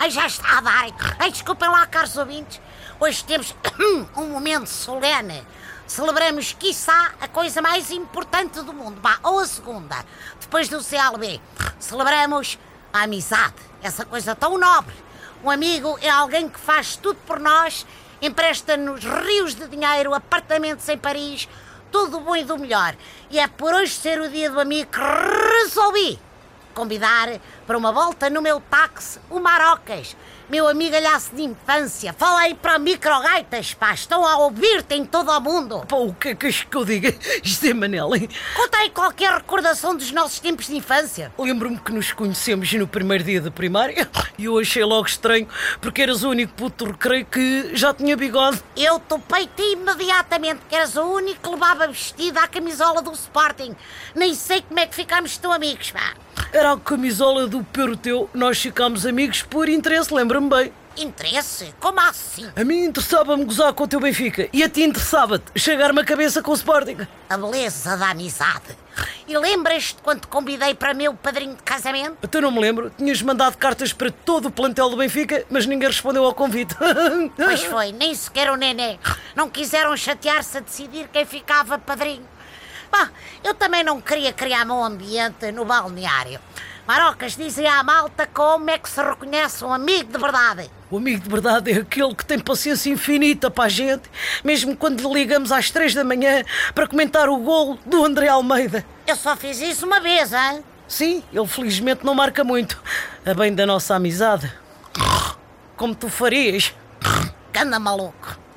Ai, já está a dar. Ai, desculpem lá, caros ouvintes. Hoje temos um momento solene. Celebramos, quiçá, a coisa mais importante do mundo. Bah, ou a segunda, depois do CLB. Celebramos a amizade, essa coisa tão nobre. Um amigo é alguém que faz tudo por nós, empresta-nos rios de dinheiro, apartamentos em Paris, tudo bom e do melhor. E é por hoje ser o dia do amigo que resolvi convidar para uma volta no meu táxi o Marocas, meu amigo alhaço de infância. Fala aí para microgaitas, pá, estão a ouvir-te em todo o mundo. Pá, o que é que eu diga? Isto é Manel, hein? Conta aí qualquer recordação dos nossos tempos de infância. Lembro-me que nos conhecemos no primeiro dia da primária e eu achei logo estranho porque eras o único puto recreio que já tinha bigode. Eu topei-te imediatamente que eras o único que levava vestido à camisola do Sporting. Nem sei como é que ficámos tão amigos, pá. Era a camisola do Peruteu. Nós ficámos amigos por interesse, lembra-me bem. Interesse? Como assim? A mim interessava-me gozar com o teu Benfica e a ti interessava-te chegar-me a cabeça com o Sporting. A beleza da amizade. E lembras-te quando te convidei para meu padrinho de casamento? Até não me lembro. Tinhas mandado cartas para todo o plantel do Benfica, mas ninguém respondeu ao convite. Pois foi, nem sequer o Nené. Não quiseram chatear-se a decidir quem ficava padrinho. Bah, eu também não queria criar mau ambiente no balneário. Marocas dizem à malta como é que se reconhece um amigo de verdade. O amigo de verdade é aquele que tem paciência infinita para a gente, mesmo quando lhe ligamos às três da manhã para comentar o gol do André Almeida. Eu só fiz isso uma vez, hein? Sim, ele felizmente não marca muito. A bem da nossa amizade. Como tu farias. Canda maluco.